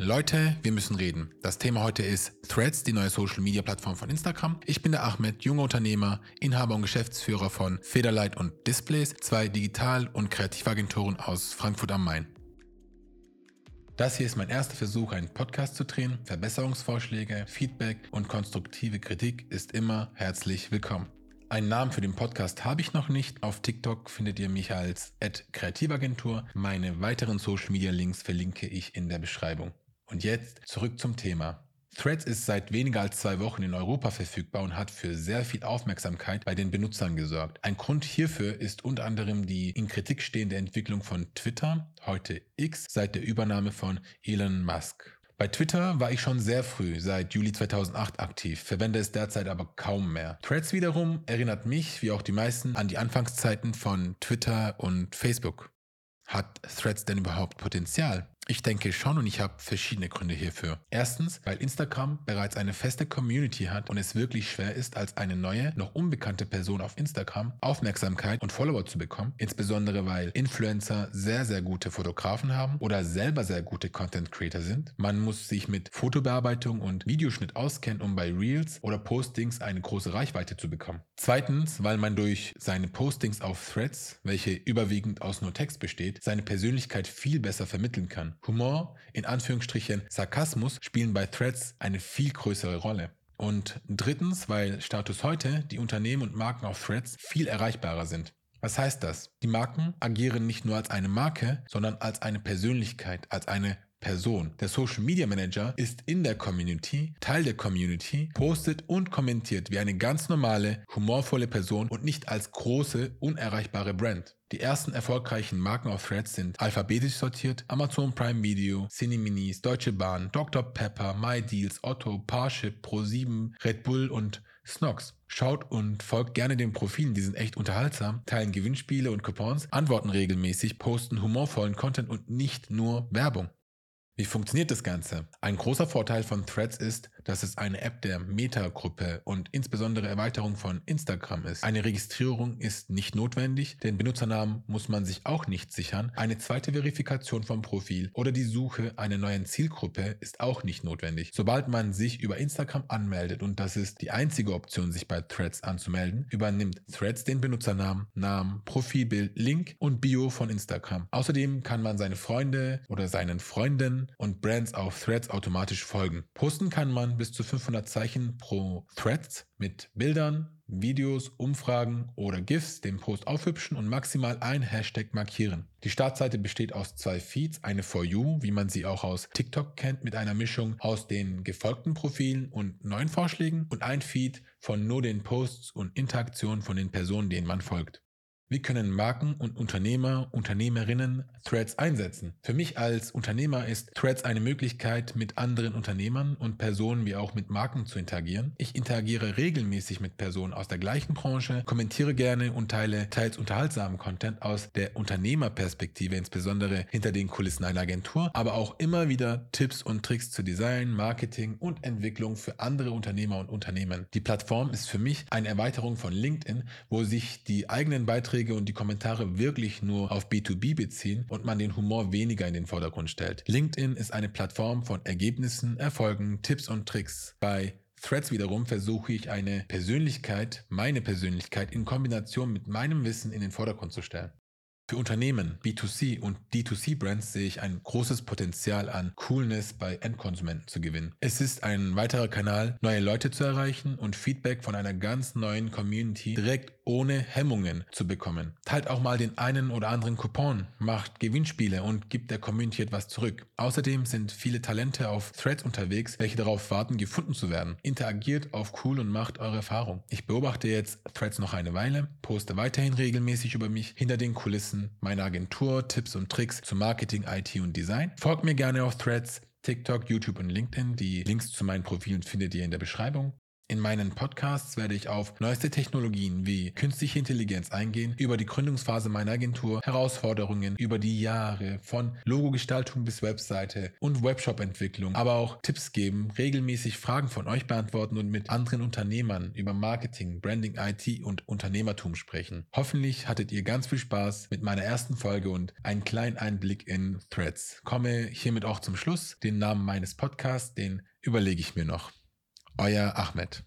Leute, wir müssen reden. Das Thema heute ist Threads, die neue Social Media Plattform von Instagram. Ich bin der Ahmed, junger Unternehmer, Inhaber und Geschäftsführer von Federlight und Displays, zwei Digital- und Kreativagenturen aus Frankfurt am Main. Das hier ist mein erster Versuch, einen Podcast zu drehen. Verbesserungsvorschläge, Feedback und konstruktive Kritik ist immer herzlich willkommen. Einen Namen für den Podcast habe ich noch nicht. Auf TikTok findet ihr mich als Kreativagentur. Meine weiteren Social Media Links verlinke ich in der Beschreibung. Und jetzt zurück zum Thema. Threads ist seit weniger als zwei Wochen in Europa verfügbar und hat für sehr viel Aufmerksamkeit bei den Benutzern gesorgt. Ein Grund hierfür ist unter anderem die in Kritik stehende Entwicklung von Twitter, heute X, seit der Übernahme von Elon Musk. Bei Twitter war ich schon sehr früh, seit Juli 2008 aktiv, verwende es derzeit aber kaum mehr. Threads wiederum erinnert mich, wie auch die meisten, an die Anfangszeiten von Twitter und Facebook. Hat Threads denn überhaupt Potenzial? Ich denke schon und ich habe verschiedene Gründe hierfür. Erstens, weil Instagram bereits eine feste Community hat und es wirklich schwer ist, als eine neue, noch unbekannte Person auf Instagram Aufmerksamkeit und Follower zu bekommen. Insbesondere weil Influencer sehr, sehr gute Fotografen haben oder selber sehr gute Content Creator sind. Man muss sich mit Fotobearbeitung und Videoschnitt auskennen, um bei Reels oder Postings eine große Reichweite zu bekommen. Zweitens, weil man durch seine Postings auf Threads, welche überwiegend aus nur Text besteht, seine Persönlichkeit viel besser vermitteln kann. Humor, in Anführungsstrichen Sarkasmus, spielen bei Threads eine viel größere Rolle. Und drittens, weil Status heute die Unternehmen und Marken auf Threads viel erreichbarer sind. Was heißt das? Die Marken agieren nicht nur als eine Marke, sondern als eine Persönlichkeit, als eine Person. Der Social Media Manager ist in der Community, Teil der Community, postet und kommentiert wie eine ganz normale, humorvolle Person und nicht als große, unerreichbare Brand. Die ersten erfolgreichen Marken auf Threads sind alphabetisch sortiert, Amazon Prime Video, Cineminis, Deutsche Bahn, Dr. Pepper, MyDeals, Otto, Parship, Pro7, Red Bull und Snox. Schaut und folgt gerne den Profilen, die sind echt unterhaltsam, teilen Gewinnspiele und Coupons, antworten regelmäßig, posten humorvollen Content und nicht nur Werbung. Wie funktioniert das Ganze? Ein großer Vorteil von Threads ist, dass es eine App der Meta-Gruppe und insbesondere Erweiterung von Instagram ist. Eine Registrierung ist nicht notwendig, den Benutzernamen muss man sich auch nicht sichern. Eine zweite Verifikation vom Profil oder die Suche einer neuen Zielgruppe ist auch nicht notwendig. Sobald man sich über Instagram anmeldet und das ist die einzige Option, sich bei Threads anzumelden, übernimmt Threads den Benutzernamen, Namen, Profilbild, Link und Bio von Instagram. Außerdem kann man seine Freunde oder seinen Freunden und Brands auf Threads automatisch folgen. Posten kann man bis zu 500 Zeichen pro Threads mit Bildern, Videos, Umfragen oder GIFs den Post aufhübschen und maximal ein Hashtag markieren. Die Startseite besteht aus zwei Feeds, eine For You, wie man sie auch aus TikTok kennt, mit einer Mischung aus den gefolgten Profilen und neuen Vorschlägen und ein Feed von nur den Posts und Interaktionen von den Personen, denen man folgt. Wie können Marken und Unternehmer, Unternehmerinnen Threads einsetzen? Für mich als Unternehmer ist Threads eine Möglichkeit, mit anderen Unternehmern und Personen wie auch mit Marken zu interagieren. Ich interagiere regelmäßig mit Personen aus der gleichen Branche, kommentiere gerne und teile teils unterhaltsamen Content aus der Unternehmerperspektive, insbesondere hinter den Kulissen einer Agentur, aber auch immer wieder Tipps und Tricks zu Design, Marketing und Entwicklung für andere Unternehmer und Unternehmen. Die Plattform ist für mich eine Erweiterung von LinkedIn, wo sich die eigenen Beiträge Beiträge und die Kommentare wirklich nur auf B2B beziehen und man den Humor weniger in den Vordergrund stellt. LinkedIn ist eine Plattform von Ergebnissen, Erfolgen, Tipps und Tricks. Bei Threads wiederum versuche ich eine Persönlichkeit, meine Persönlichkeit in Kombination mit meinem Wissen in den Vordergrund zu stellen. Für Unternehmen, B2C und D2C-Brands sehe ich ein großes Potenzial an Coolness bei Endkonsumenten zu gewinnen. Es ist ein weiterer Kanal, neue Leute zu erreichen und Feedback von einer ganz neuen Community direkt ohne Hemmungen zu bekommen. Teilt auch mal den einen oder anderen Coupon, macht Gewinnspiele und gibt der Community etwas zurück. Außerdem sind viele Talente auf Threads unterwegs, welche darauf warten, gefunden zu werden. Interagiert auf cool und macht eure Erfahrung. Ich beobachte jetzt Threads noch eine Weile, poste weiterhin regelmäßig über mich hinter den Kulissen meiner Agentur, Tipps und Tricks zu Marketing, IT und Design. Folgt mir gerne auf Threads, TikTok, YouTube und LinkedIn. Die Links zu meinen Profilen findet ihr in der Beschreibung. In meinen Podcasts werde ich auf neueste Technologien wie künstliche Intelligenz eingehen, über die Gründungsphase meiner Agentur, Herausforderungen über die Jahre von Logogestaltung bis Webseite und Webshop-Entwicklung, aber auch Tipps geben, regelmäßig Fragen von euch beantworten und mit anderen Unternehmern über Marketing, Branding, IT und Unternehmertum sprechen. Hoffentlich hattet ihr ganz viel Spaß mit meiner ersten Folge und einen kleinen Einblick in Threads. Komme hiermit auch zum Schluss. Den Namen meines Podcasts, den überlege ich mir noch. Euer Ahmed.